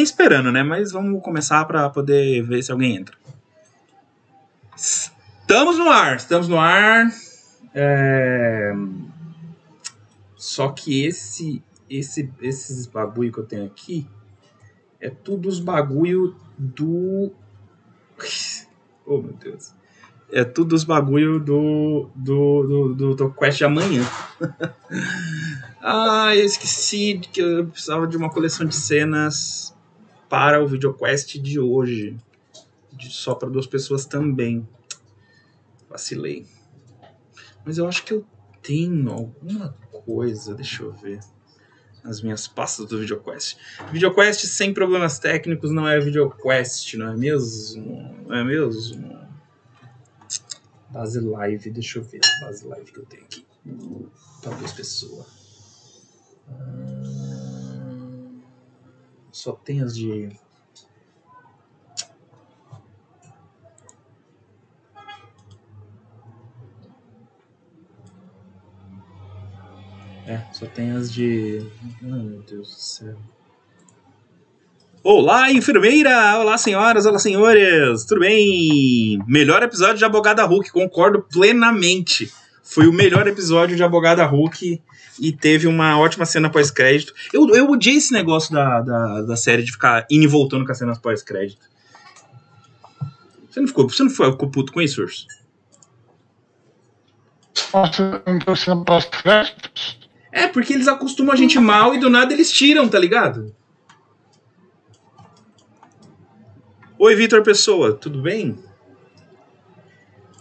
esperando, né? Mas vamos começar para poder ver se alguém entra. Estamos no ar, estamos no ar. É... Só que esse, esse, esses bagulho que eu tenho aqui é tudo os bagulho do. Oh meu Deus. É tudo os bagulho do, do, do, do, do Quest de amanhã. ah, eu esqueci que eu precisava de uma coleção de cenas para o VideoQuest de hoje. De só para duas pessoas também. Vacilei. Mas eu acho que eu tenho alguma coisa. Deixa eu ver. As minhas pastas do VideoQuest. VideoQuest sem problemas técnicos não é VideoQuest, não é mesmo? Não é mesmo? Base live, deixa eu ver a base live que eu tenho aqui. Duas pessoas. Hum, só tem as de É, só tem as de. Ai, meu Deus do céu. Olá, enfermeira! Olá, senhoras, olá, senhores! Tudo bem? Melhor episódio de Abogada Hulk, concordo plenamente. Foi o melhor episódio de Abogada Hulk e teve uma ótima cena pós-crédito. Eu, eu odiei esse negócio da, da, da série de ficar indo e voltando com as cenas pós-crédito. Você não ficou, você não ficou puto com isso, Urso? É, porque eles acostumam a gente mal e do nada eles tiram, tá ligado? Oi, Vitor Pessoa, tudo bem?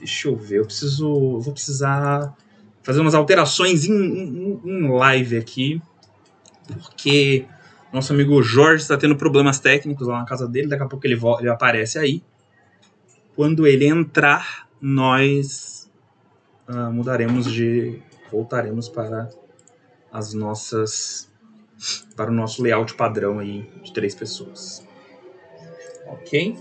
Deixa eu ver, eu preciso. Vou precisar fazer umas alterações em, em, em live aqui. Porque nosso amigo Jorge está tendo problemas técnicos lá na casa dele. Daqui a pouco ele, ele aparece aí. Quando ele entrar, nós uh, mudaremos de. voltaremos para as nossas para o nosso layout padrão aí de três pessoas. Ok?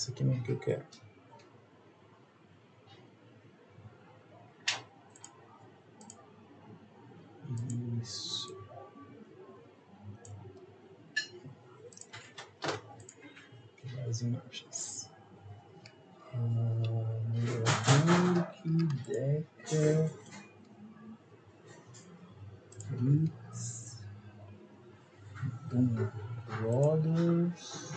Isso aqui mesmo que eu quero. Isso. as imagens. Hulk, Deca, Blitz, Boom Brothers,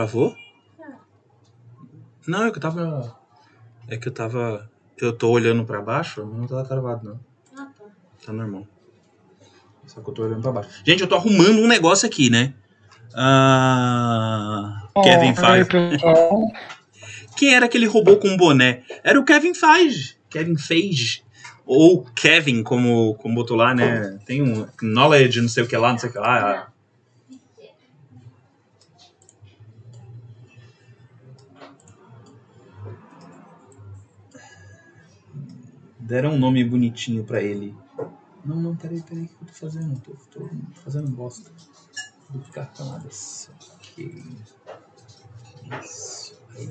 Travou? Não, é que eu tava. É que eu tava. Eu tô olhando pra baixo, não tava travado, não. Ah, tá. Tá normal. Só que eu tô olhando pra baixo. Gente, eu tô arrumando um negócio aqui, né? Ah, oh, Kevin Feige. Quem era aquele robô com boné? Era o Kevin Feige. Kevin Feige. Ou Kevin, como, como botou lá, né? Tem um knowledge, não sei o que lá, não sei o que lá. Deram um nome bonitinho pra ele. Não, não, peraí, peraí, o que eu tô fazendo? Tô, tô fazendo bosta. Vou ficar camadas. Ok. Isso aí.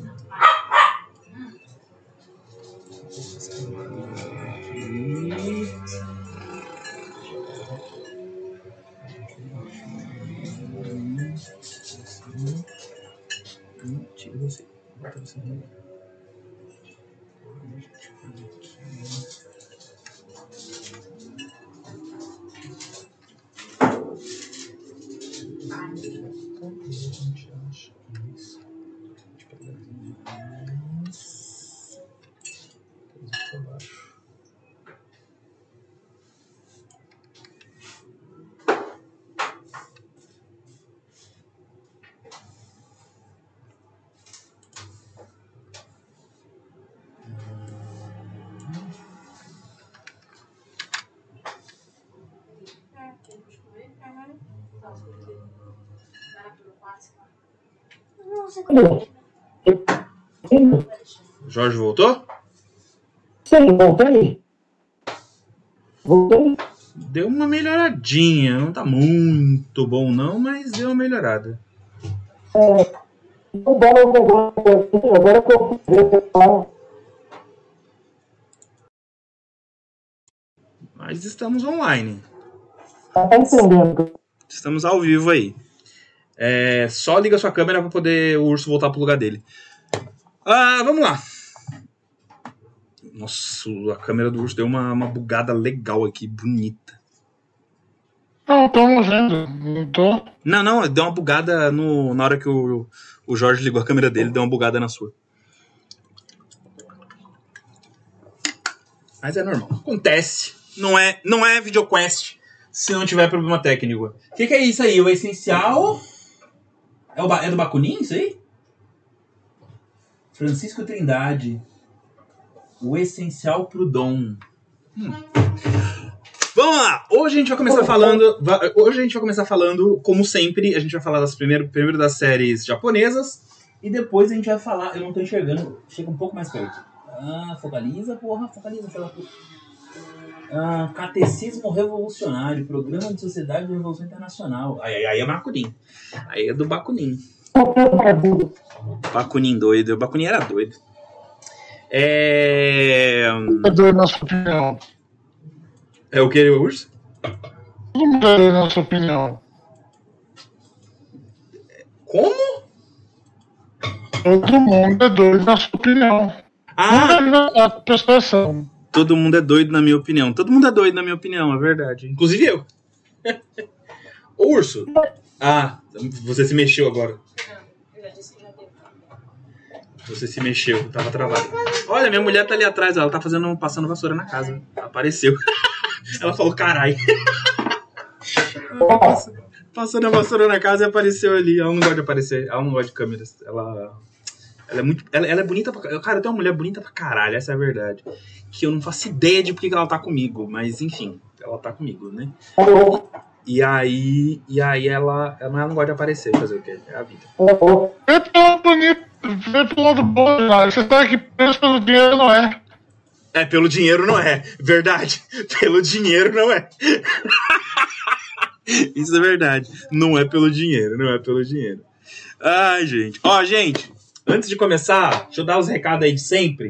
Tira você. Bota você Jorge voltou? Sim, voltei. Voltei. Deu uma melhoradinha. Não tá muito bom, não, mas deu uma melhorada. É, agora agora que eu falar. Mas estamos online. Tá entendendo? Estamos ao vivo aí. É, só liga sua câmera para poder o urso voltar pro lugar dele. Ah, vamos lá. Nossa, a câmera do urso deu uma, uma bugada legal aqui, bonita. Não, estamos vendo. Não tô. Não, não, deu uma bugada no, na hora que o, o Jorge ligou a câmera dele, deu uma bugada na sua. Mas é normal. Acontece. Não é, não é videoquest se não tiver problema técnico. O que, que é isso aí? O essencial. É, o, é do Bakunin isso aí? Francisco Trindade. O essencial pro dom. Hum. Vamos lá! Hoje a gente vai começar falando. Hoje a gente vai começar falando, como sempre, a gente vai falar das primeiro, primeiro das séries japonesas. E depois a gente vai falar. Eu não tô enxergando. Chega um pouco mais perto. Ah, focaliza, porra, focaliza, fala ah, Catecismo Revolucionário, Programa de Sociedade de Revolução Internacional. Aí, aí, é Bakunin. Aí é do Bakunin. Bakunin doido. O Bakunin era doido. É. Nossa opinião. É o que, Urso? Todo mundo dá a nossa opinião. Como? Todo mundo é doido na sua opinião. Ah! Não é a prestação. Todo mundo é doido, na minha opinião. Todo mundo é doido, na minha opinião, é verdade. Inclusive eu. Ô, Urso. Ah, você se mexeu agora. Você se mexeu, tava travado. Olha, minha mulher tá ali atrás, ela tá fazendo, passando vassoura na casa. Apareceu. Ela falou, carai. Passando a vassoura na casa e apareceu ali. Ela não gosta de aparecer, ela não gosta de câmeras. Ela. Ela é muito. Ela, ela é bonita pra. Cara, eu tenho uma mulher bonita pra caralho, essa é a verdade. Que eu não faço ideia de por que que ela tá comigo, mas enfim, ela tá comigo, né? E aí. E aí ela. Ela não gosta de aparecer, fazer o quê? É a vida. Vê pelo lado bonito, vê pelo lado bom, cara. Você tá aqui preso pelo dinheiro, não é? É, pelo dinheiro não é. Verdade. Pelo dinheiro não é. Isso é verdade. Não é pelo dinheiro, não é pelo dinheiro. Ai, gente. Ó, gente, antes de começar, deixa eu dar os recados aí de sempre.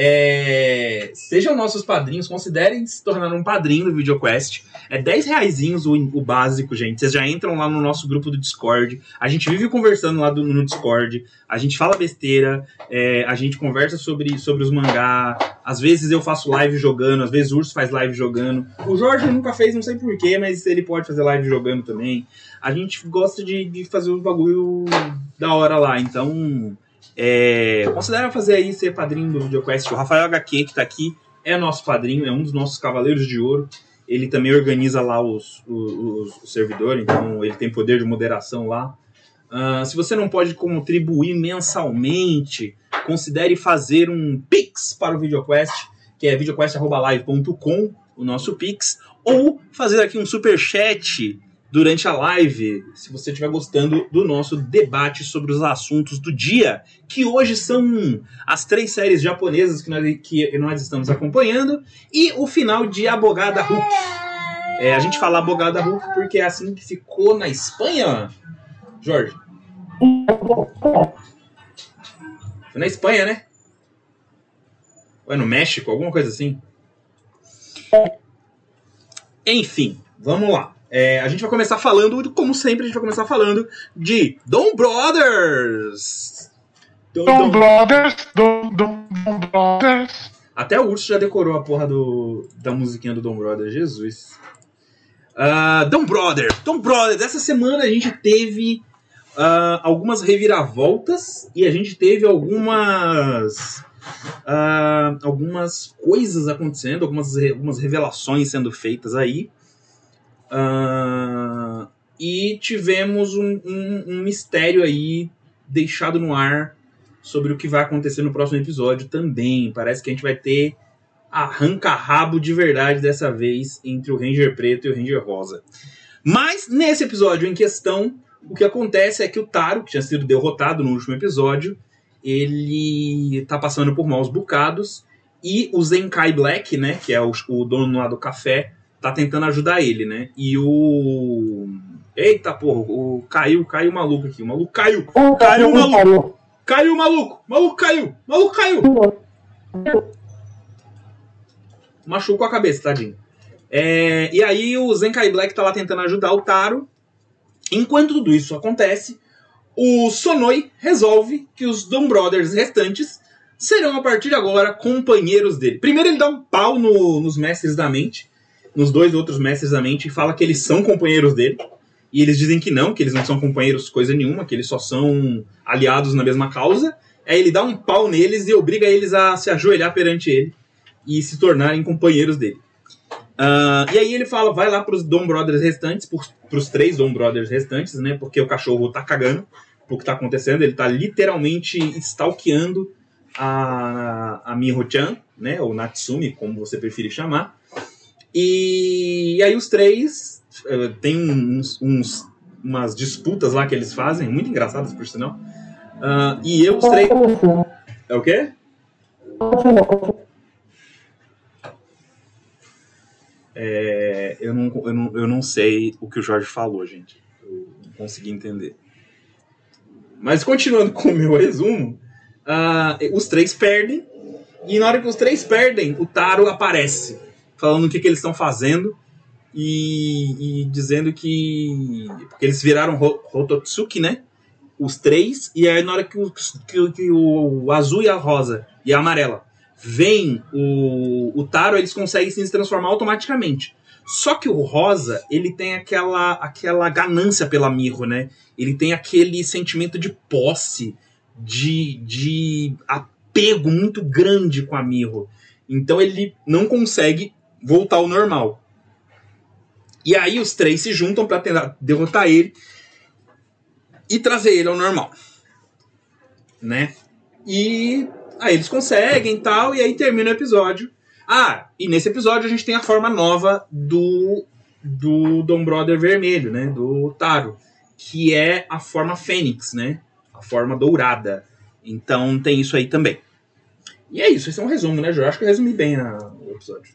É, sejam nossos padrinhos, considerem se tornar um padrinho do VideoQuest. É 10 reaisinhos o, o básico, gente. Vocês já entram lá no nosso grupo do Discord. A gente vive conversando lá do- no Discord. A gente fala besteira. é, a gente conversa sobre, sobre os mangá. Às vezes eu faço live jogando, às vezes o Urso faz live jogando. O Jorge nunca fez, não sei porquê, mas ele pode fazer live jogando também. A gente gosta de, de fazer um bagulho da hora lá. Então, é, considera fazer aí ser padrinho do VideoQuest. O Rafael HQ, que tá aqui, é nosso padrinho, é um dos nossos cavaleiros de ouro. Ele também organiza lá os, os, os servidores, então ele tem poder de moderação lá. Ah, se você não pode contribuir mensalmente, considere fazer um Pix para o VideoQuest, que é videoquest.live.com, o nosso Pix, ou fazer aqui um super chat durante a live, se você estiver gostando do nosso debate sobre os assuntos do dia, que hoje são as três séries japonesas que nós, que nós estamos acompanhando, e o final de Abogada Hulk. É, a gente fala Abogada Hulk porque é assim que ficou na Espanha, Jorge. Foi na Espanha, né? Ou é no México, alguma coisa assim? Enfim, vamos lá. É, a gente vai começar falando, como sempre, a gente vai começar falando de Dom Brothers. Dom- Dom Dom- Brothers, Dom, Dom, Dom Brothers. Até o Urso já decorou a porra do, da musiquinha do Dom Brothers, Jesus. Ah, Dom Brothers, Dom Brothers, essa semana a gente teve ah, algumas reviravoltas e a gente teve algumas ah, algumas coisas acontecendo, algumas, algumas revelações sendo feitas aí. Ah, e tivemos um, um- um mistério aí deixado no ar sobre o que vai acontecer no próximo episódio também. Parece que a gente vai ter arranca-rabo de verdade dessa vez entre o Ranger Preto e o Ranger Rosa. Mas nesse episódio em questão, o que acontece é que o Taro, que tinha sido derrotado no último episódio, ele tá passando por maus bocados e o Zenkai Black, né, que é o, o dono lá do café, tá tentando ajudar ele, né? E o Eita porra, o caiu, caiu o maluco aqui, o maluco caiu. Caiu o maluco. Caiu o maluco. Maluco caiu. Maluco caiu. Machucou a cabeça, tadinho. É, e aí o Zenkai Black tá lá tentando ajudar o Taro. Enquanto tudo isso acontece, o Sonoi resolve que os Dom Brothers restantes serão a partir de agora companheiros dele. Primeiro ele dá um pau no- nos mestres da mente, nos dois outros mestres da mente, e fala que eles são companheiros dele. E eles dizem que não, que eles não são companheiros coisa nenhuma, que eles só são aliados na mesma causa. Aí ele dá um pau neles e obriga eles a se ajoelhar perante ele e se tornarem companheiros dele. Ah, e aí ele fala, vai lá pros Dom Brothers restantes, pros, três Dom Brothers restantes, né? Porque o cachorro tá cagando pro que tá acontecendo, ele tá literalmente stalkeando a, a Miho-chan, né? Ou Natsumi, como você preferir chamar. E, e aí os três eh, tem uns, uns- umas disputas lá que eles fazem, muito engraçadas por sinal. Ah, e eu, os três. É o quê? É, eu, não, eu, não, eu não sei o que o Jorge falou, gente. Eu não consegui entender. Mas continuando com o meu resumo, ah, os três perdem. E na hora que os três perdem, o Taro aparece, falando o que, que eles estão fazendo e, e dizendo que. Porque eles viraram Ro- Rototsuki, né? Os três, e aí na hora que o, que, que o azul e a rosa e a amarela vem o, o Taro, eles conseguem se transformar automaticamente. Só que o rosa, ele tem aquela, aquela ganância pela Mirro, né? Ele tem aquele sentimento de posse, de, de apego muito grande com a Mirro. Então ele não consegue voltar ao normal. E aí os três se juntam para tentar derrotar ele e trazer ele ao normal. Né? E aí eles conseguem tal, e aí termina o episódio. Ah, e nesse episódio a gente tem a forma nova do do Dom Brother vermelho, né? Do Taro, que é a forma Fênix, né? A forma dourada. Então tem isso aí também. E é isso, esse é um resumo, né, Jorge? Acho que eu resumi bem a- o episódio.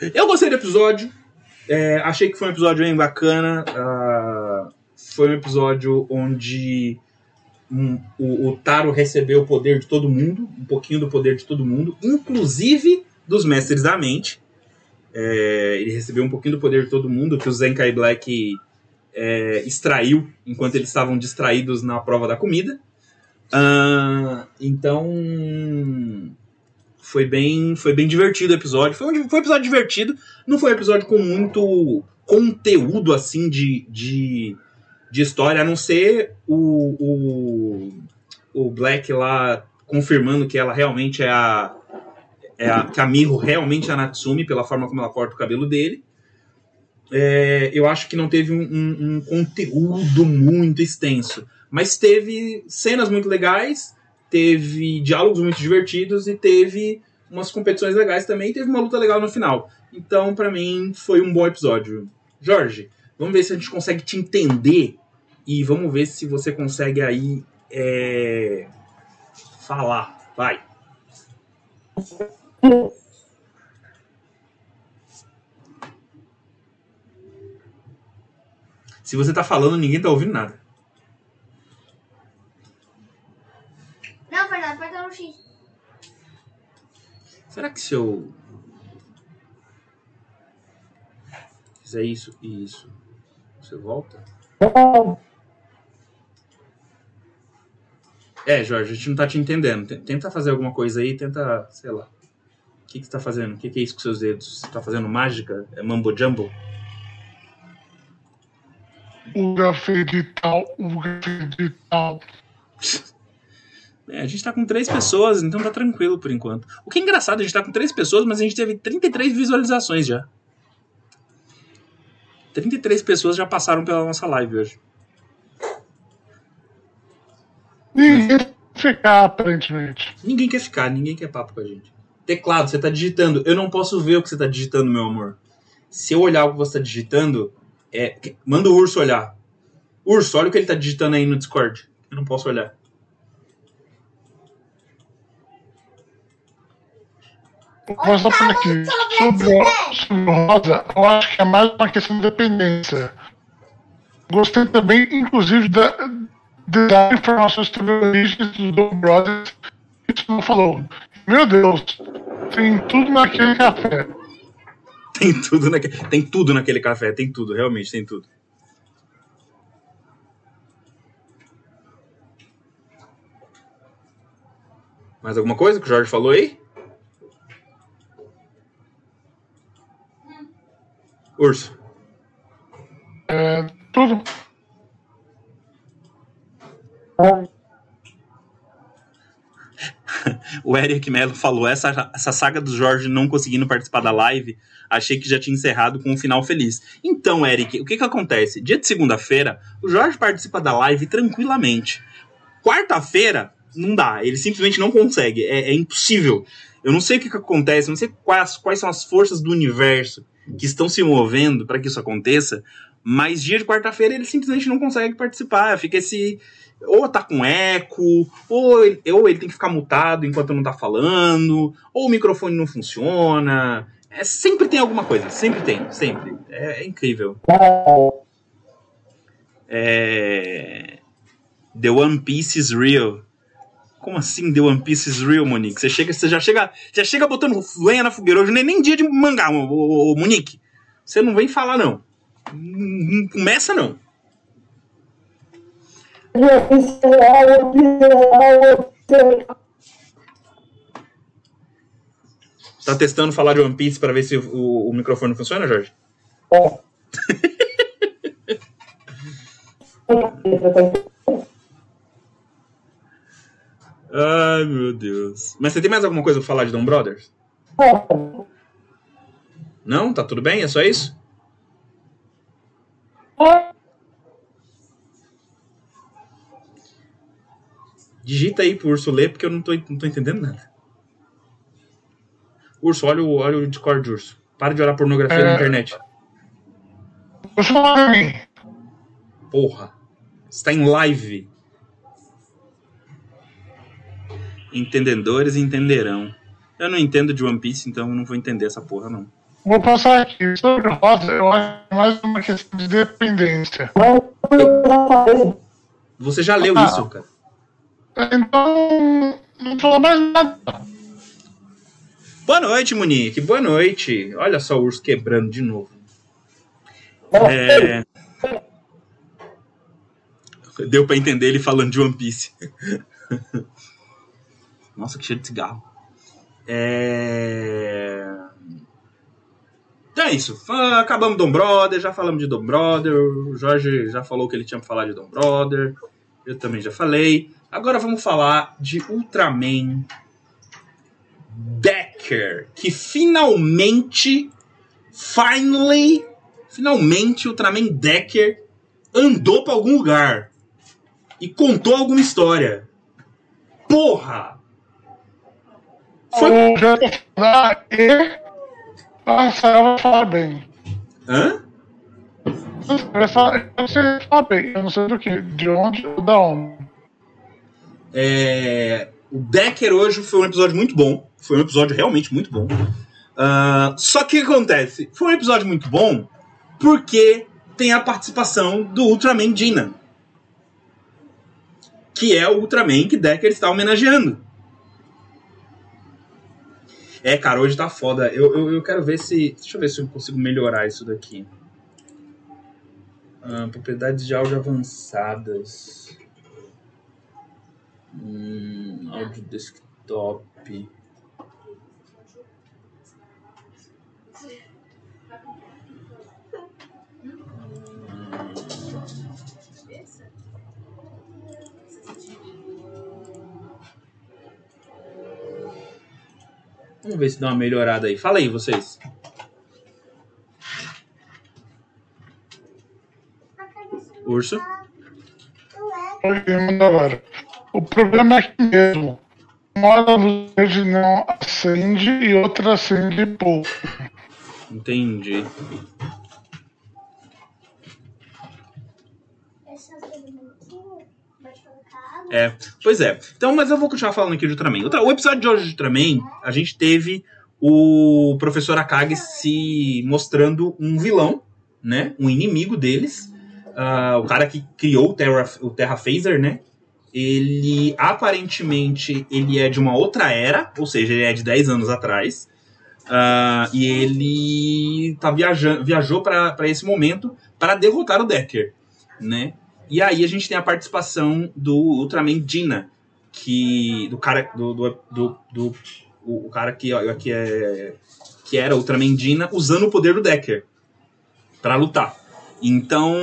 Eu gostei do episódio. É, achei que foi um episódio bem bacana. ah, foi um episódio onde um, o, o Taro recebeu o poder de todo mundo, um pouquinho do poder de todo mundo, inclusive dos mestres da mente. É, ele recebeu um pouquinho do poder de todo mundo que o Zenkai Black é, extraiu enquanto eles estavam distraídos na prova da comida. Ah, então foi bem, foi bem divertido o episódio. Foi um, foi um episódio divertido. Não foi um episódio com muito conteúdo assim de, de, de história, a não ser o, o, o Black lá confirmando que ela realmente é a. É a que a Miho realmente é a Natsumi, pela forma como ela corta o cabelo dele. É, eu acho que não teve um, um- um conteúdo muito extenso. Mas teve cenas muito legais, teve diálogos muito divertidos e teve umas competições legais também. E teve uma luta legal no final. Então, pra mim, foi um bom episódio. Jorge, vamos ver se a gente consegue te entender e vamos ver se você consegue aí é, falar. Vai. Se você tá falando, ninguém tá ouvindo nada. Não, No X. Será que se eu fizer isso e isso, você volta? É, Jorge, a gente não tá te entendendo. Tenta fazer alguma coisa aí, tenta, sei lá. O que, que você tá fazendo? O que, que é isso com seus dedos? Você tá fazendo mágica? É mambo jumbo? O gafedital, o gafedital. É, a gente tá com três pessoas, então tá tranquilo por enquanto. O que é engraçado, a gente tá com três pessoas, mas a gente teve 33 visualizações já. 33 pessoas já passaram pela nossa live hoje. Ninguém quer ficar, aparentemente. Ninguém quer ficar, ninguém quer papo com a gente. Teclado, você tá digitando. Eu não posso ver o que você tá digitando, meu amor. Se eu olhar o que você está digitando, é, manda o urso olhar. Urso, olha o que ele está digitando aí no Discord. Eu não posso olhar. Só por aqui. Sobre, sobre Rosa, eu acho que é mais uma questão de dependência. Gostei também, inclusive, da, de dar informações sobre a origem dos Dom Brothers. Isso não falou. Meu Deus, tem tudo naquele café. Tem tudo, naquele, tem tudo naquele café, tem tudo, realmente tem tudo. Mais alguma coisa que o Jorge falou aí? Urso. É, tudo. O Eric Mello falou: essa, essa saga do Jorge não conseguindo participar da live, achei que já tinha encerrado com um final feliz. Então, Eric, o que que acontece? Dia de segunda-feira, o Jorge participa da live tranquilamente. Quarta-feira, não dá, ele simplesmente não consegue, é, é impossível. Eu não sei o que, que acontece, não sei quais, quais são as forças do universo que estão se movendo para que isso aconteça, mas dia de quarta-feira ele simplesmente não consegue participar, fica esse ou tá com eco, ou ele, ou ele tem que ficar mutado enquanto não tá falando, ou o microfone não funciona. É, sempre tem alguma coisa, sempre tem, sempre. É, é incrível. É... The One Piece is real. Como assim The One Piece is real, Monique? Você, chega, você já, chega, já chega botando lenha na fogueira. Hoje é nem dia de mangá, ô, ô, ô, Monique. Você não vem falar, não. Não não começa, não. Tá testando falar de One Piece pra ver se o, o microfone funciona, Jorge? Ai, meu Deus. Mas você tem mais alguma coisa pra falar de Dom Brothers? Não? Tá tudo bem? É só isso? Digita aí pro Urso ler, porque eu não tô, não tô entendendo nada. Urso, olha o, olha o Discord, Urso. Para de olhar pornografia na É. internet. Pra mim. Porra. Está em live. Entendedores entenderão. Eu não entendo de One Piece, então eu não vou entender essa porra, não. Vou passar aqui. Sobre Rosa, eu acho é mais uma questão de dependência. Você já leu Ah. isso, cara. Então, não fala mais nada. Boa noite, Monique. Boa noite. Olha só o urso quebrando de novo. É... Deu pra entender ele falando de One Piece. Nossa, que cheiro de cigarro. É... Então é isso. Acabamos Dom Brother, já falamos de Dom Brother. O Jorge já falou que ele tinha pra falar de Dom Brother. Eu também já falei. Agora vamos falar de Ultraman Decker, que finalmente, finally, finalmente Ultraman Decker andou pra algum lugar e contou alguma história. Porra! Foi... Vou falar e a Sarah vai falar bem. Hã? Eu sei falar bem, eu não sei do que, de onde ou da onde. É, o Decker hoje foi um episódio muito bom. Foi um episódio realmente muito bom. Ah, só que o que acontece? Foi um episódio muito bom porque tem a participação do Ultraman Dina. Que é o Ultraman que Decker está homenageando. É, cara, hoje tá foda. Eu, eu, eu quero ver se. Deixa eu ver se eu consigo melhorar isso daqui. Ah, propriedades de áudio avançadas. Hum, áudio desktop. Vamos ver se dá uma melhorada aí. Fala aí, vocês. Urso? O problema é que mesmo. Uma luz verde não acende e outra acende pouco. Entendi. Essas elementinhas, pode colocar água. É, pois é. Então, mas eu vou continuar falando aqui de Ultraman. O episódio de hoje de Ultraman, a gente teve o professor Akagi se mostrando um vilão, né? Um inimigo deles. Ah, o cara que criou o Terra, o Terra Phaser, né? Ele aparentemente ele é de uma outra era, ou seja, ele é de 10 anos atrás. Ah, e ele tá viajando, viajou para esse momento para derrotar o Decker, né? E aí a gente tem a participação do Ultraman Dina, que do cara do, do, do, do- o, o cara que, ó, que é que era Ultraman Dina usando o poder do Decker para lutar. Então,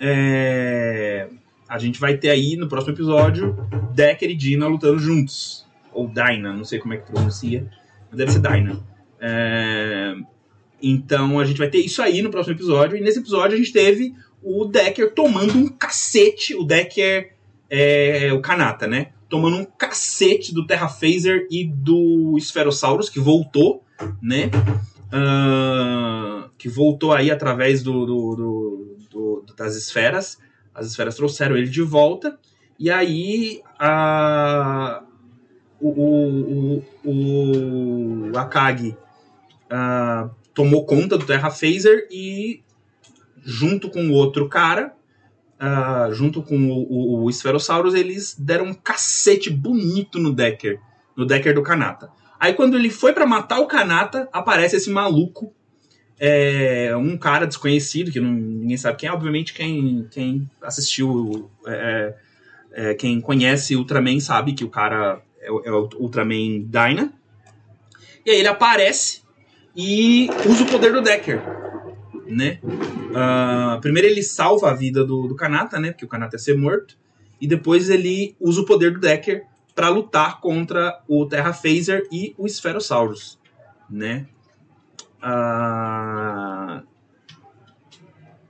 é, a gente vai ter aí no próximo episódio Decker e Dina lutando juntos. Ou Dyna, não sei como é que pronuncia, mas deve ser Dyna. É, então a gente vai ter isso aí no próximo episódio. E nesse episódio a gente teve o Decker tomando um cacete. O Decker é o Kanata, né? Tomando um cacete do Terra Phaser e do Spherosaurus, que voltou, né? Ah, que voltou aí através do, do- do- do- das esferas. As esferas trouxeram ele de volta. E aí a, o, o, o, o Akagi ah, tomou conta do Terra Phaser e junto com o outro cara, ah, junto com o, o, o Spherosaurus, eles deram um cacete bonito no Decker, no Decker do Kanata. Aí quando ele foi pra matar o Kanata, aparece esse maluco, é, um cara desconhecido, que não- ninguém sabe quem é, obviamente quem, quem assistiu, é, é, quem conhece Ultraman sabe que o cara é, é o Ultraman Dyna. E aí ele aparece e usa o poder do Decker, né? Ah, primeiro ele salva a vida do, do Kanata, né? Porque o Kanata ia ser morto. E depois ele usa o poder do Decker para lutar contra o Terra Phaser e o Spherosaurus, né? Ah,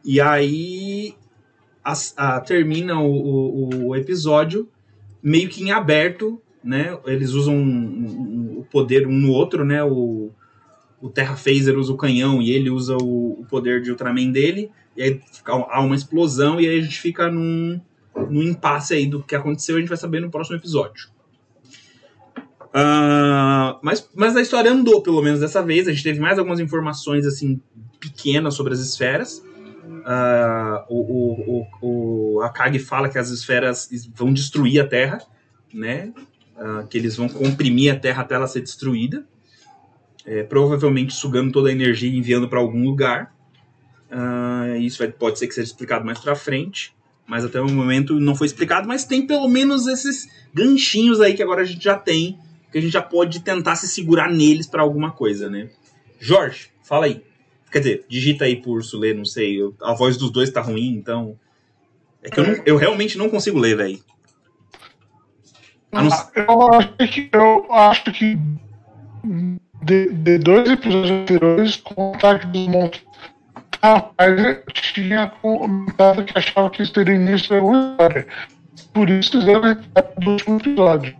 e aí as- ah, termina o, o- o episódio meio que em aberto, né? Eles usam um- um- o poder um no outro, né? O, o Terra Phaser usa o canhão e ele usa o, o poder de Ultraman dele. E aí fica- há uma explosão e aí a gente fica num, num impasse aí do que aconteceu. A gente vai saber no próximo episódio. Ah, mas, mas a história andou, pelo menos dessa vez. A gente teve mais algumas informações assim pequenas sobre as esferas. Ah, o, o, o, o Akagi fala que as esferas vão destruir a Terra, né? Ah, que eles vão comprimir a Terra até ela ser destruída. É, provavelmente sugando toda a energia e enviando para algum lugar. Ah, isso vai- pode ser que seja explicado mais para frente, mas até o momento não foi explicado. Mas tem pelo menos esses ganchinhos aí que agora a gente já tem, que a gente já pode tentar se segurar neles para alguma coisa, né? Jorge, fala aí. Quer dizer, digita aí por urso ler, não sei. eu- a voz dos dois tá ruim, então. É que eu, não- eu realmente não consigo ler, velho. Não Eu acho que, eu acho que de, de dois episódios anteriores, com o ataque dos monstros, rapaz, eu tinha comentado que achava que isso teria início de alguma história. Por isso fizeram o do último episódio.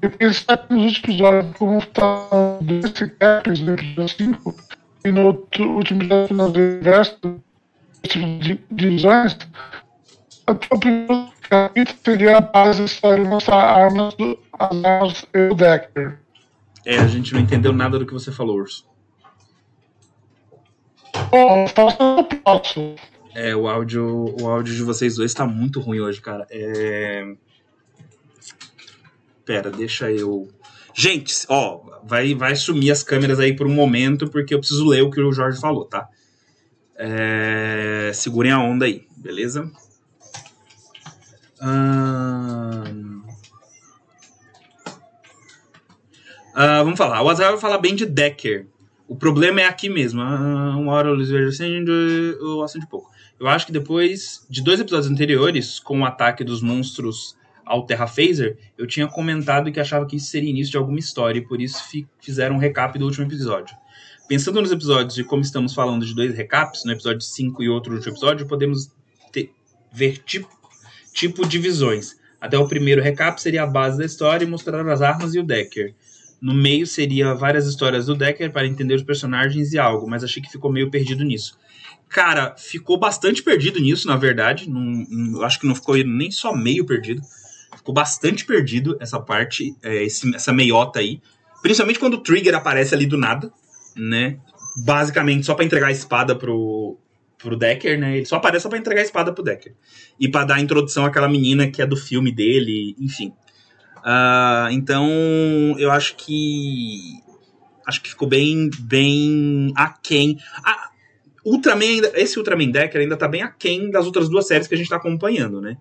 Eu pensei que nos últimos episódios, como está dois recaps no episódio 5, e no outro, último episódio resto de divisões, o primeiro capítulo seria a base história mostrar armas do, as armas e o Decker. É, a gente não entendeu nada do que você falou, Urso. Próximo. É, o áudio, o áudio de vocês dois tá muito ruim hoje, cara. É... Pera, deixa eu. Gente, ó, vai, vai sumir as câmeras aí por um momento, porque eu preciso ler o que o Jorge falou, tá? É... Segurem a onda aí, beleza? Ahn, ah, vamos falar. O Azar vai falar bem de Decker. O problema é aqui mesmo. Ah, uma hora eles vejam acende, eu acende pouco. Eu acho que depois de dois episódios anteriores, com o ataque dos monstros ao Terra Phaser, eu tinha comentado que achava que isso seria início de alguma história e por isso fi- fizeram um recap do último episódio. Pensando nos episódios e como estamos falando de dois recaps, no episódio 5 e outro último episódio, podemos ter- ver tipo, tipo divisões. Até o primeiro recap seria a base da história e mostrar as armas e o Decker. No meio seria várias histórias do Decker para entender os personagens e algo, mas achei que ficou meio perdido nisso. Cara, ficou bastante perdido nisso, na verdade. Não, não, acho que não ficou nem só meio perdido. Ficou bastante perdido essa parte, é, esse, essa meiota aí. Principalmente quando o Trigger aparece ali do nada, né? Basicamente só para entregar a espada pro, pro Decker, né? Ele só aparece só pra entregar a espada pro Decker. E para dar a introdução àquela menina que é do filme dele, enfim. Uh, então, eu acho que. Acho que ficou bem, bem aquém. Ah, Ultraman ainda, esse Ultraman Decker ainda tá bem aquém das outras duas séries que a gente tá acompanhando, né?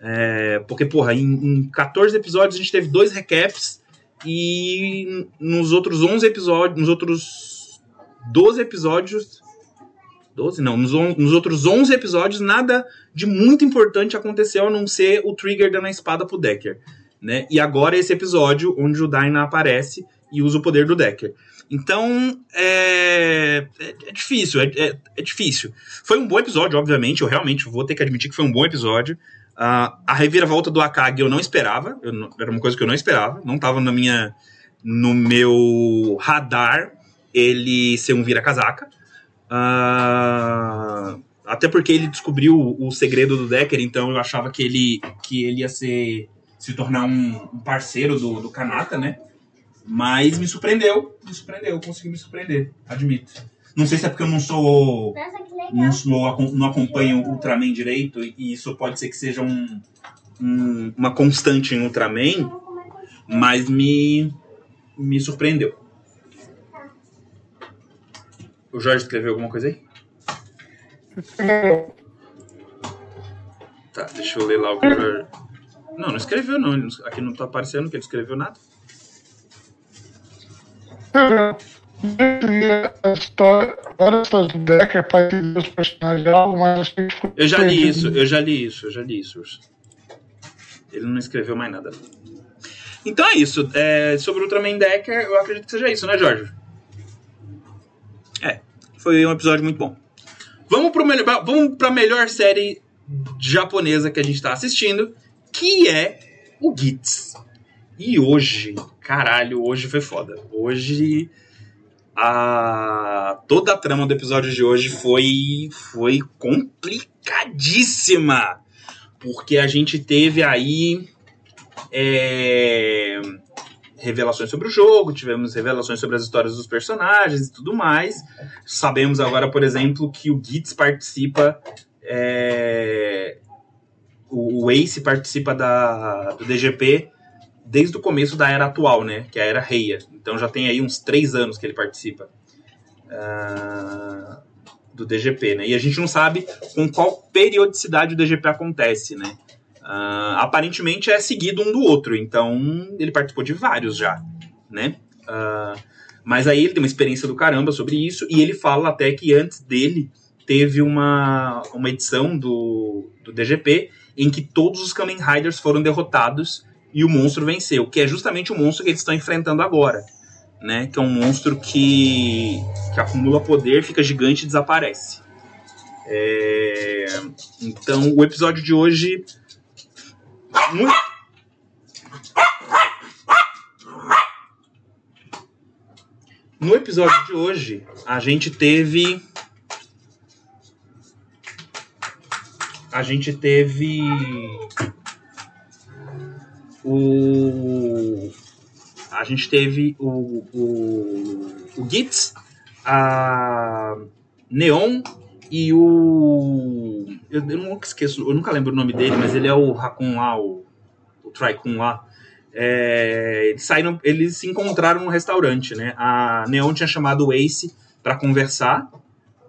É, porque, porra, em, em 14 episódios a gente teve dois recaps e nos outros 11 episódios, nos outros 12 episódios 12 não, nos, on, nos outros 11 episódios nada de muito importante aconteceu a não ser o Trigger dando a espada pro Decker, né? E agora esse episódio onde o Dyna aparece e usa o poder do Decker. Então, é, é, é difícil, é, é, é, difícil. Foi um bom episódio, obviamente, eu realmente vou ter que admitir que foi um bom episódio. Uh, a reviravolta do Akagi eu não esperava, eu não, era uma coisa que eu não esperava, não estava na minha, no meu radar ele ser um vira-casaca. Uh, até porque ele descobriu o segredo do Decker, então eu achava que ele, que ele ia ser, se tornar um, um parceiro do, do Kanata, né? Mas me surpreendeu, me surpreendeu, consegui me surpreender, admito. Não sei se é porque eu não sou. Não, sou, não acompanho Ultraman direito, e isso pode ser que seja um, um, uma constante em Ultraman, mas me, me surpreendeu. O Jorge escreveu alguma coisa aí? Tá, deixa eu ler lá o que o Jorge. Não, não escreveu não. Aqui não tá aparecendo que ele escreveu nada. Eu já li isso, eu já li isso, eu já li isso. Ele não escreveu mais nada. Então é isso. É, sobre o Ultraman Decker, eu acredito que seja isso, né, Jorge? É, foi um episódio muito bom. Vamos para melhor, vamos a melhor série japonesa que a gente está assistindo, que é o Gits. E hoje, caralho, hoje foi foda. Hoje a toda a trama do episódio de hoje foi foi complicadíssima. Porque a gente teve aí é, revelações sobre o jogo, tivemos revelações sobre as histórias dos personagens e tudo mais. Sabemos agora, por exemplo, que o Gitz participa. É, o Ace participa da, do DGP desde o começo da era atual, né? Que é a era Reia. Então já tem aí uns três anos que ele participa uh, do DGP, né? E a gente não sabe com qual periodicidade o DGP acontece, né? Uh, aparentemente é seguido um do outro, então ele participou de vários já, né? Uh, mas aí ele tem uma experiência do caramba sobre isso e ele fala até que antes dele teve uma, uma edição do, do DGP em que todos os Kamen Riders foram derrotados e o monstro venceu, que é justamente o monstro que eles estão enfrentando agora, né? Que é um monstro que, que acumula poder, fica gigante e desaparece. É... Então, o episódio de hoje muito... No episódio de hoje, a gente teve. A gente teve. O. A gente teve o. O, o Gitz, a Neon e o. Eu, eu nunca esqueço, eu nunca lembro o nome dele, mas ele é o Hakun lá, o, o Tricun lá. É, eles, saíram, eles se encontraram no restaurante, né? A Neon tinha chamado o Ace para conversar,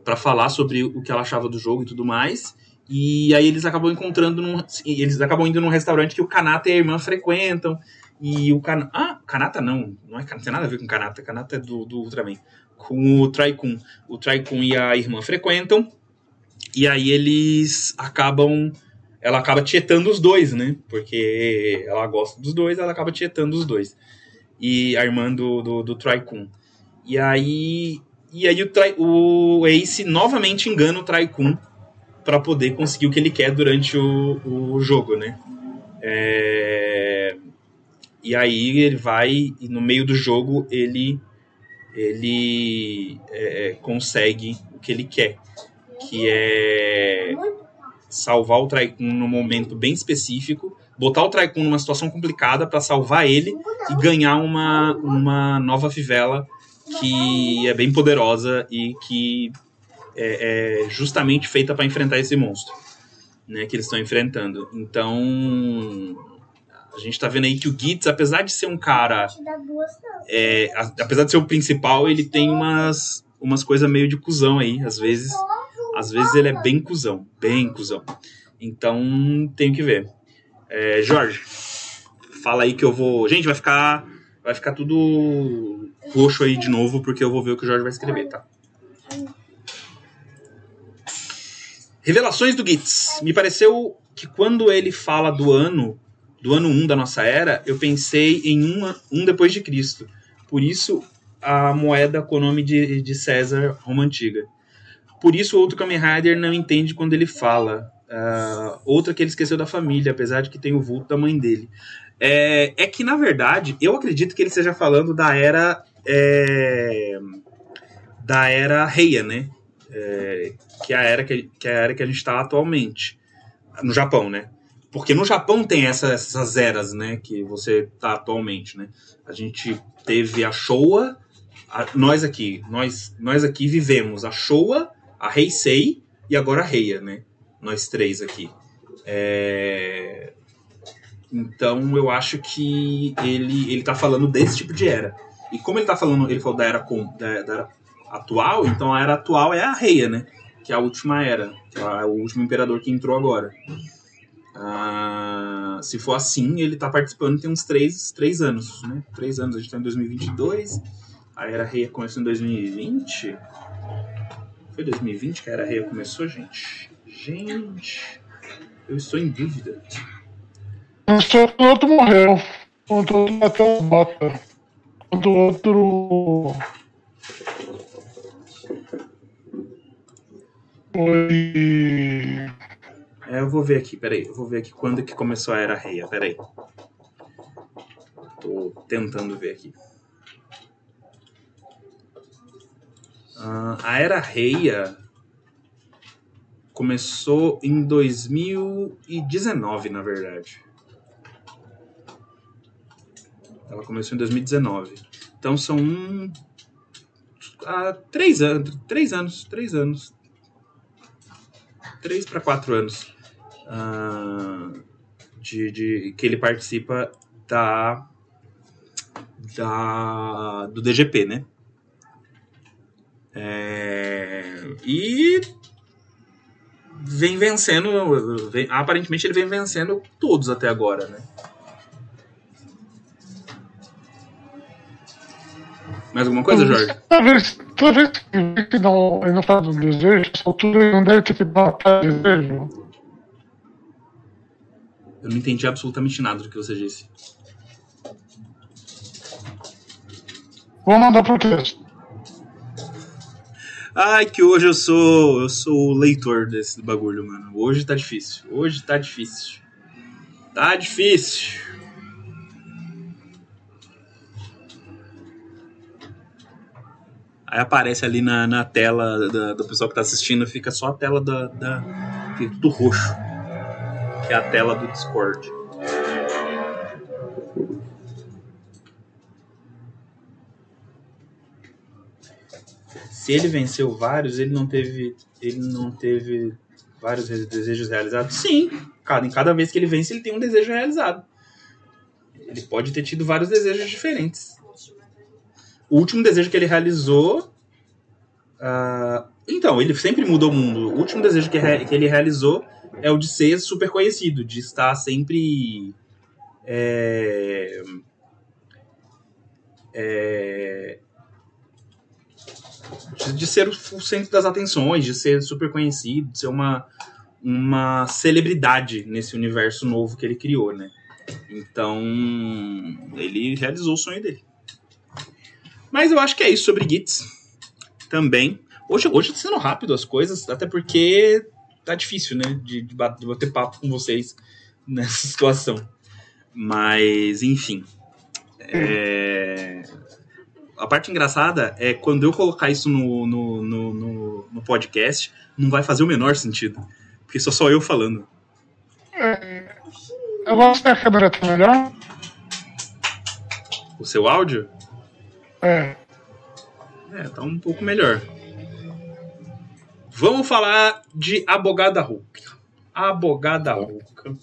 para falar sobre o que ela achava do jogo e tudo mais. E aí eles acabam encontrando num, eles acabam indo num restaurante que o Kanata e a irmã frequentam. E o Kanata. Ah, Kanata não. Não, é, não tem nada a ver com Kanata. Kanata é do, do Ultraman com o Traikun. O Traikun e a irmã frequentam, e aí eles acabam. Ela acaba tietando os dois, né? Porque ela gosta dos dois, ela acaba tietando os dois. E a irmã do, do, do Traikun. E aí. E aí o, Trai, o Ace novamente engana o Traikun para poder conseguir o que ele quer durante o, o jogo, né? É... E aí ele vai e no meio do jogo ele ele é, consegue o que ele quer, que é salvar o Traikun num momento bem específico, botar o Traikun numa situação complicada para salvar ele e ganhar uma, uma nova fivela que é bem poderosa e que é, é justamente feita para enfrentar esse monstro né, que eles estão enfrentando. Então, a gente tá vendo aí que o Gitz, apesar de ser um cara. É, apesar de ser o principal, ele tem umas, umas coisas meio de cuzão aí. Às vezes. Às vezes ele é bem cuzão. Bem cuzão. Então, tenho que ver. É, Jorge, fala aí que eu vou. Gente, vai ficar. Vai ficar tudo roxo aí de novo, porque eu vou ver o que o Jorge vai escrever, tá? Revelações do Gitz. Me pareceu que quando ele fala do ano, do ano 1 da nossa era, eu pensei em uma, um depois de Cristo. Por isso, a moeda com o nome de, de César, Roma Antiga. Por isso, o outro Kamen Rider não entende quando ele fala. Uh, outra que ele esqueceu da família, apesar de que tem o vulto da mãe dele. É, é que, na verdade, eu acredito que ele esteja falando da era. É, da era Reia, né? É, que é a era que, que, é a era que a gente está atualmente. No Japão, né? Porque no Japão tem essa, essas eras, né? Que você está atualmente, né? A gente teve a Showa, a, nós aqui, nós, nós aqui vivemos a Showa, a Heisei e agora a Reia, né? Nós três aqui. É... Então eu acho que ele ele tá falando desse tipo de era. E como ele tá falando, ele falou da era com da, da era atual, então a era atual é a Reia, né? Que é a última era, que é o último imperador que entrou agora. Ah, se for assim, ele está participando tem uns três, três anos, né? Três anos, a gente está em 2022, a Era Reia começou em 2020. Foi 2020 que a Era Reia começou, gente? Gente, eu estou em dúvida. O outro morreu, o outro bota, o outro Foi. É, eu vou ver aqui, peraí. Eu vou ver aqui quando que começou a Era Reia, peraí. Tô tentando ver aqui. Uh, a Era Reia começou em 2019, na verdade. Ela começou em 2019. Então são um, uh, três anos, três anos, três anos, três para quatro anos uh, de, de, que ele participa da, da do DGP, né? É, e vem vencendo, vem, aparentemente ele vem vencendo todos até agora, né? Mais alguma coisa, Jorge? Talvez, talvez que não, ele não fala do desejo, essa altura ele não deve ter feito uma desejo. Eu não entendi absolutamente nada do que você disse. Vou mandar pro texto. Ai, que hoje eu sou. Eu sou o leitor desse bagulho, mano. Hoje tá difícil. Hoje tá difícil. Tá difícil. Aí aparece ali na, na tela da, do pessoal que tá assistindo, fica só a tela da, da. Fica tudo roxo. Que é a tela do Discord. Se ele venceu vários, ele não teve. Ele não teve vários desejos realizados? Sim. Cada, em cada vez que ele vence, ele tem um desejo realizado. Ele pode ter tido vários desejos diferentes. O último desejo que ele realizou. Uh, então, ele sempre mudou o mundo. O último desejo que, que, ele realizou é o de ser super conhecido, de estar sempre. É, é, de, de, ser o centro das atenções, de ser super conhecido, de ser uma, uma celebridade nesse universo novo que ele criou, né? Então, ele realizou o sonho dele. Mas eu acho que é isso sobre Gits também. Hoje, hoje tá sendo rápido as coisas, até porque tá difícil, né? De, de, bater papo com vocês nessa situação. Mas, enfim. É, A parte engraçada é quando eu colocar isso no, no, no, no- no podcast, não vai fazer o menor sentido. Porque sou só eu falando. Eu gosto da câmera tá melhor. O seu áudio? É. É, tá um pouco melhor. Vamos falar de Abogada Hulk. Abogada Hulk.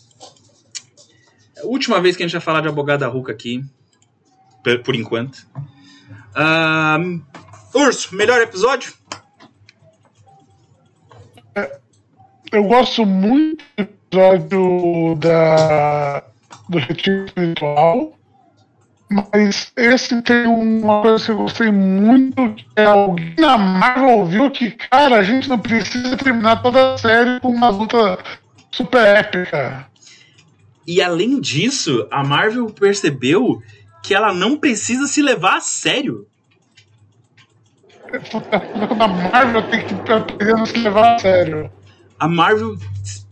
É a última vez que a gente vai falar de Abogada Hulk aqui. Por, enquanto. Urso, melhor episódio? Eu gosto muito do episódio da, do Retiro Espiritual. Mas esse tem uma coisa que eu gostei muito, que é alguém na Marvel viu que, cara, a gente não precisa terminar toda a série com uma luta super épica. E além disso, a Marvel percebeu que ela não precisa se levar a sério. A Marvel tem que aprender a se levar a sério. a Marvel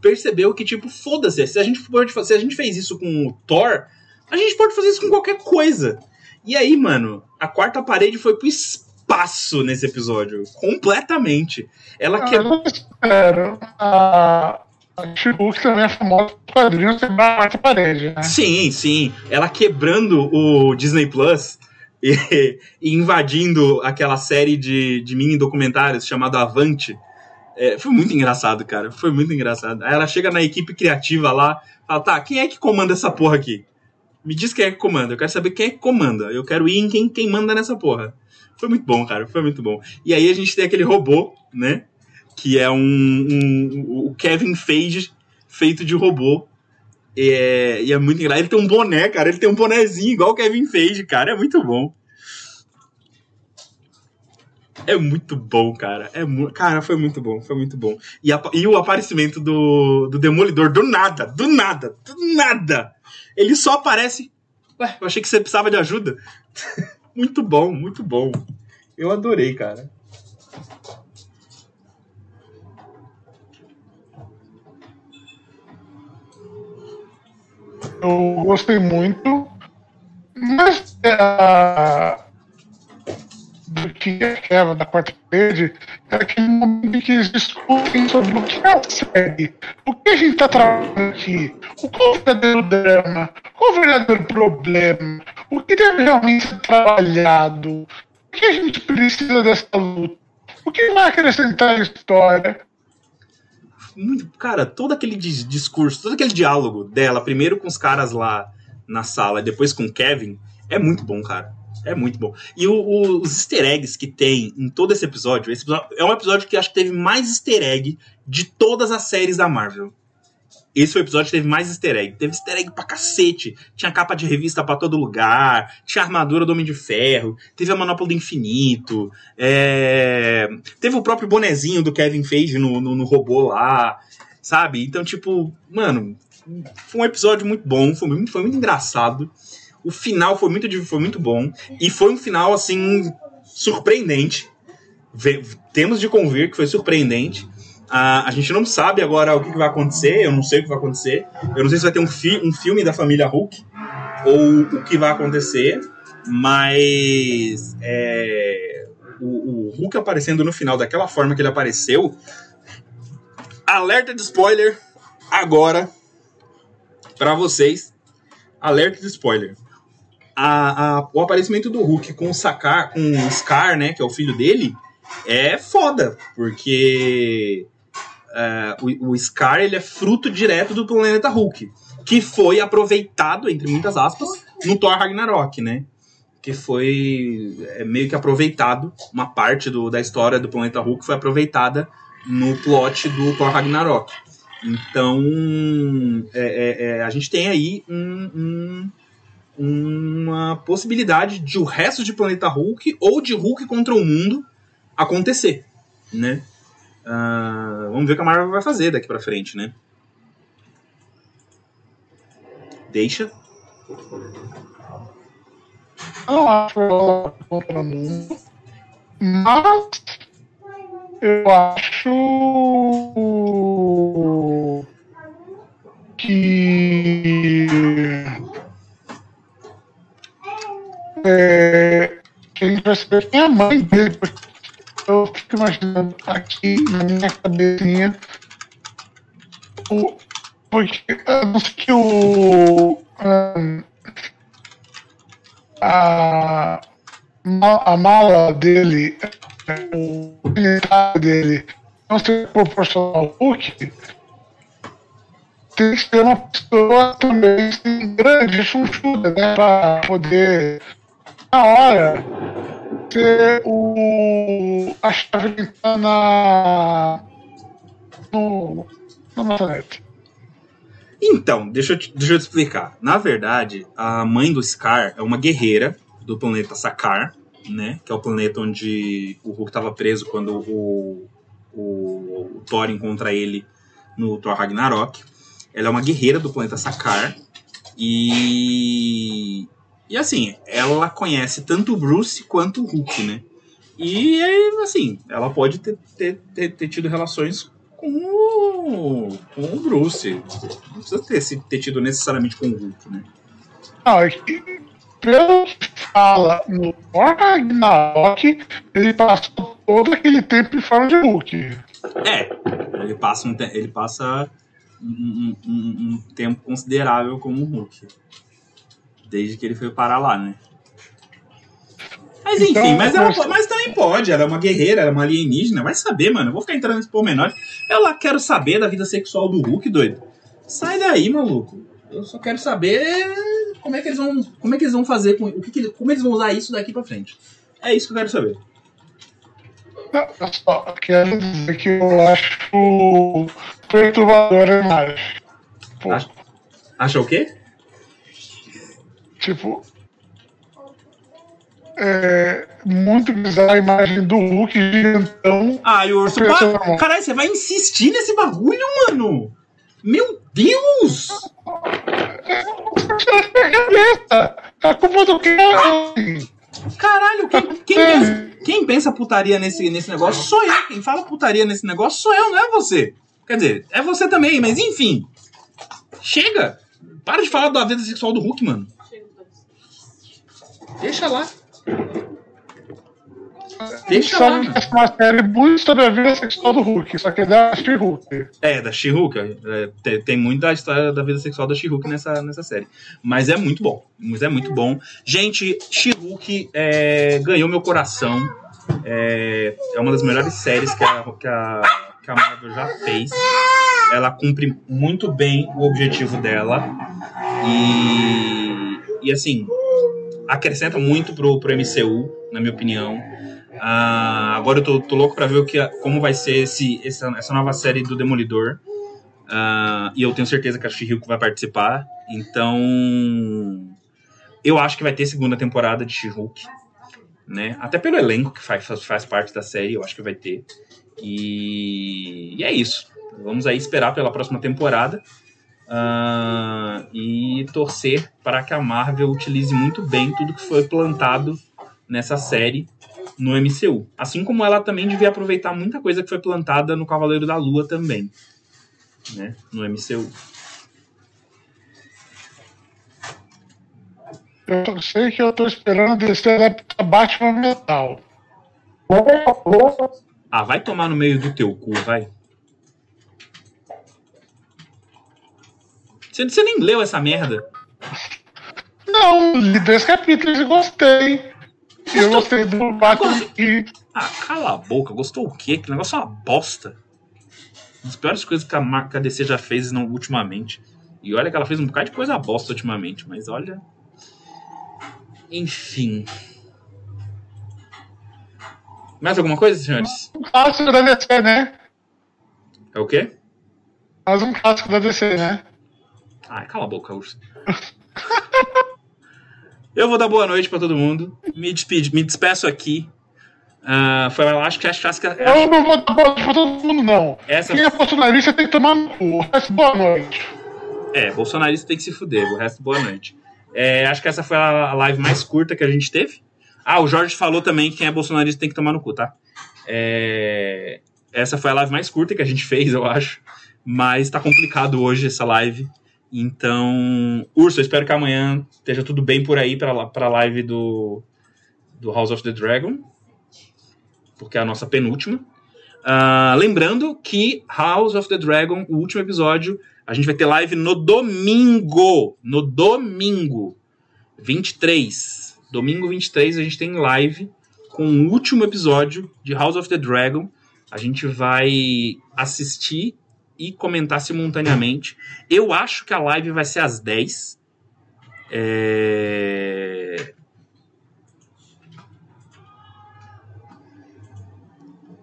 percebeu que, tipo, foda-se, se a gente fazer, se a gente fez isso com o Thor, a gente pode fazer isso com qualquer coisa. E aí, mano, a quarta parede foi pro espaço nesse episódio. Completamente. Ela Ah, que eu não espero. A, a She-Hulk também é famosa por quadrinhos quebrar a quarta parede, né? Sim, sim. Ela quebrando o Disney Plus e, e invadindo aquela série de, de mini documentários chamado Avante. É, foi muito engraçado, cara. Foi muito engraçado. Aí ela chega na equipe criativa lá, fala: tá, quem é que comanda essa porra aqui? Me diz quem é que comanda. Eu quero saber quem é que comanda. Eu quero ir em quem, quem manda nessa porra. Foi muito bom, cara. Foi muito bom. E aí a gente tem aquele robô, né? Que é um, um- o Kevin Feige feito de robô. E é, e é muito engraçado. Ele tem um boné, cara. Ele tem um bonézinho igual o Kevin Feige, cara. É muito bom. É muito bom, cara. É mu- cara, foi muito bom, foi muito bom. E, a- e o aparecimento do, do Demolidor, do nada, do nada, do nada. Ele só aparece. Ué, eu achei que você precisava de ajuda. muito bom, muito bom. Eu adorei, cara. Eu gostei muito. Mas é, do que é aquela da quarta parede é aquele momento em que eles discutem sobre o que é a série, o que a gente está trabalhando aqui, o qual é o verdadeiro drama, qual é o verdadeiro problema, o que deve realmente ser trabalhado, o que a gente precisa dessa luta, o que vai acrescentar à história. cara, todo aquele dis- discurso, todo aquele diálogo dela, primeiro com os caras lá na sala, e depois com o Kevin, é muito bom, cara. É muito bom. E o- o- os easter eggs que tem em todo esse episódio, esse episódio é um episódio que acho que teve mais easter egg de todas as séries da Marvel. Esse foi o episódio que teve mais easter egg. Teve easter egg pra cacete. Tinha capa de revista pra todo lugar. Tinha armadura do Homem de Ferro. Teve a Manopla do Infinito. é, Teve o próprio bonezinho do Kevin Feige no, no, no robô lá. Sabe? Então, tipo, mano, foi um episódio muito bom. Foi muito, foi muito engraçado. O final foi muito, foi muito bom. E foi um final, assim, surpreendente. Ve- Temos de convir que foi surpreendente. Ah, a gente não sabe agora o que, que vai acontecer. Eu não sei o que vai acontecer. Eu não sei se vai ter um, fi- um filme da família Hulk ou o que vai acontecer. Mas é, o, o Hulk aparecendo no final daquela forma que ele apareceu. Alerta de spoiler agora para vocês. Alerta de spoiler. A- a- o aparecimento do Hulk com o Sakar, com o Scar, né, que é o filho dele, é foda, porque é, o, o Scar ele é fruto direto do planeta Hulk, que foi aproveitado, entre muitas aspas, no Thor Ragnarok, né? Que foi é, meio que aproveitado, uma parte do, da história do planeta Hulk foi aproveitada no plot do Thor Ragnarok. Então, é, é, é, a gente tem aí um- um, uma possibilidade de o resto de Planeta Hulk ou de Hulk contra o mundo acontecer, né? Ah, vamos ver o que a Marvel vai fazer daqui pra frente, né? Deixa. Eu acho contra o mundo, mas eu acho que é, que saber quem é a mãe dele. Eu fico imaginando aqui na minha cabecinha o, porque a não ser que o. Um, a, a mala dele, o militar dele, não ser proporcional ao Hulk, tem que ser uma pessoa também assim, grande, chunchuda, né? Pra poder, na hora, ter o. a chave tá na. no. na maçanete. Então, deixa eu, te, deixa eu te explicar. Na verdade, a mãe do Scar é uma guerreira do planeta Sakar, né? Que é o planeta onde o Hulk estava preso quando o, o, o, Thor encontra ele no Thor Ragnarok. Ela é uma guerreira do planeta Sakar. E. E assim, ela conhece tanto o Bruce quanto o Hulk, né? E assim, ela pode ter, ter, ter, ter tido relações com o, com o Bruce. Não precisa ter, ter tido necessariamente com o Hulk, né? Não, é que, pelo que fala no Ragnarok, ele passou todo aquele tempo em forma de Hulk. É, ele passa um, ele passa um, um, um tempo considerável como Hulk. Desde que ele foi parar lá, né? Mas enfim, então, mas, ela, mas também pode. Ela é uma guerreira, ela é uma alienígena. Vai saber, mano. Eu vou ficar entrando nesse pormenor. Eu lá quero saber da vida sexual do Hulk, doido. Sai daí, maluco. Eu só quero saber como é que eles vão, como é que eles vão fazer com o que, que como eles vão usar isso daqui para frente. É isso que eu quero saber. Eu só quero dizer que eu acho perturbador demais. Acha, acha o quê? Tipo, é muito bizarra a imagem do Hulk gigantão. Ah, e o urso. Pa... Caralho, você vai insistir nesse bagulho, mano? Meu Deus! A culpa do que? Caralho, quem, quem, pensa, quem pensa putaria nesse, nesse negócio sou eu. Quem fala putaria nesse negócio sou eu, não é você. Quer dizer, é você também, mas enfim. Chega! Para de falar da vida sexual do Hulk, mano. Deixa lá. Deixa só lá. É uma série muito sobre a vida sexual do Hulk, só que é da She-Hulk. É, da She-Hulk. É, tem, tem muito da história da vida sexual da She-Hulk nessa, nessa série. Mas é muito bom. Mas é muito bom. Gente, She-Hulk é, ganhou meu coração. É, é uma das melhores séries que a, que, a, que a Marvel já fez. Ela cumpre muito bem o objetivo dela. E, e assim, acrescenta muito pro, pro MCU, na minha opinião. Uh, agora eu tô, tô, louco pra ver o que, como vai ser esse, essa, essa nova série do Demolidor. Uh, e eu tenho certeza que a She-Hulk vai participar. Então, eu acho que vai ter segunda temporada de She-Hulk. Né? Até pelo elenco que faz, faz parte da série, eu acho que vai ter. E, e é isso. Vamos aí esperar pela próxima temporada. Uh, e torcer para que a Marvel utilize muito bem tudo que foi plantado nessa série no MCU. Assim como ela também devia aproveitar muita coisa que foi plantada no Cavaleiro da Lua também, né, no MCU. Eu sei que eu tô esperando descer adaptar Batman Metal. Ah, vai tomar no meio do teu cu, vai. Você, você nem leu essa merda. Não, li dois capítulos e gostei. Gostou? Eu gostei do Batman e. Ah, cala a boca, gostou o quê? Que negócio é uma bosta. Uma das piores coisas que a, marca DC já fez não, ultimamente. E olha que ela fez um bocado de coisa bosta ultimamente, mas olha. Enfim. Mais alguma coisa, senhores? Um clássico da DC, né? É o quê? Mais um clássico da DC, né? Ai, cala a boca, urso. eu vou dar boa noite para todo mundo. Me, despedi, me despeço aqui. Uh, foi, eu acho que acho, acho que. Acho... Eu não vou dar boa noite pra todo mundo, não. Essa... Quem é bolsonarista tem que tomar no cu. O resto, boa noite. É, bolsonarista tem que se fuder. O resto, boa noite. É, acho que essa foi a live mais curta que a gente teve. Ah, o Jorge falou também que quem é bolsonarista tem que tomar no cu, tá? É... Essa foi a live mais curta que a gente fez, eu acho. Mas tá complicado hoje essa live Então, Urso, eu espero que amanhã esteja tudo bem por aí para a live do, do House of the Dragon, porque é a nossa penúltima. Uh, lembrando que House of the Dragon, o último episódio, a gente vai ter live no domingo. No domingo. 23. Domingo 23 a gente tem live com o último episódio de House of the Dragon. A gente vai assistir e comentar simultaneamente. Eu acho que a live vai ser às 10. É...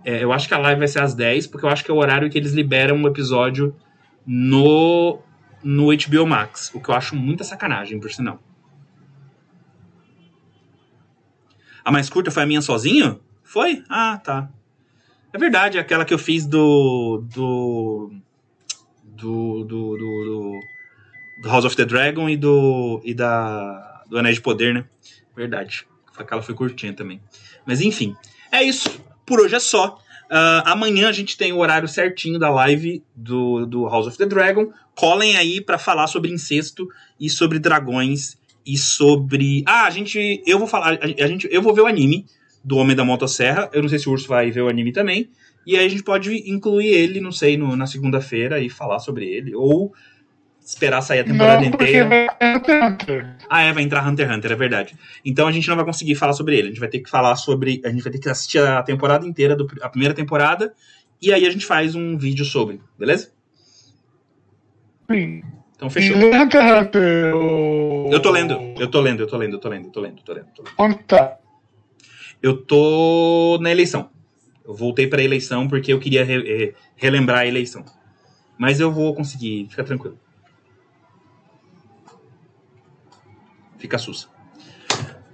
É, eu acho que a live vai ser às 10, porque eu acho que é o horário que eles liberam um episódio no, no HBO Max. O que eu acho muita sacanagem, por sinal. A mais curta foi a minha sozinho? Foi? Ah, tá. É verdade, aquela que eu fiz do. do. Do. do, do, do House of the Dragon e do. e da. do Anéis de Poder, né? Verdade. Aquela foi curtinha também. Mas enfim, é isso por hoje é só. Uh, amanhã a gente tem o horário certinho da live do, do House of the Dragon. Colhem aí para falar sobre incesto e sobre dragões e sobre. Ah, a gente. Eu vou falar. A, gente, eu vou ver o anime do Homem da Motosserra. Eu não sei se o Urso vai ver o anime também. E aí a gente pode incluir ele, não sei, no, na segunda-feira e falar sobre ele. Ou esperar sair a temporada não, inteira. Vai Hunter, Hunter. Ah, é, vai entrar Hunter x Hunter, é verdade. Então a gente não vai conseguir falar sobre ele. A gente vai ter que falar sobre. A gente vai ter que assistir a temporada inteira, do, a primeira temporada, e aí a gente faz um vídeo sobre, beleza? Sim. Então fechou. Hunter x Hunter. O... Eu tô lendo, eu tô lendo, eu tô lendo, eu tô lendo, eu tô lendo, eu tô lendo. Tô lendo. Onde tá? Eu tô na eleição. Eu voltei pra eleição porque eu queria re, relembrar a eleição. Mas eu vou conseguir, fica tranquilo. Fica sussa.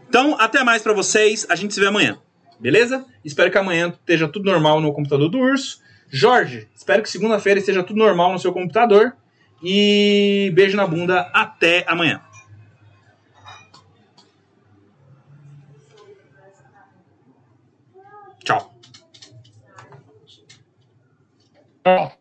Então, até mais para vocês. A gente se vê amanhã. Beleza? Espero que amanhã esteja tudo normal no computador do Urso. Jorge, espero que segunda-feira esteja tudo normal no seu computador. E beijo na bunda. Até amanhã. Oh.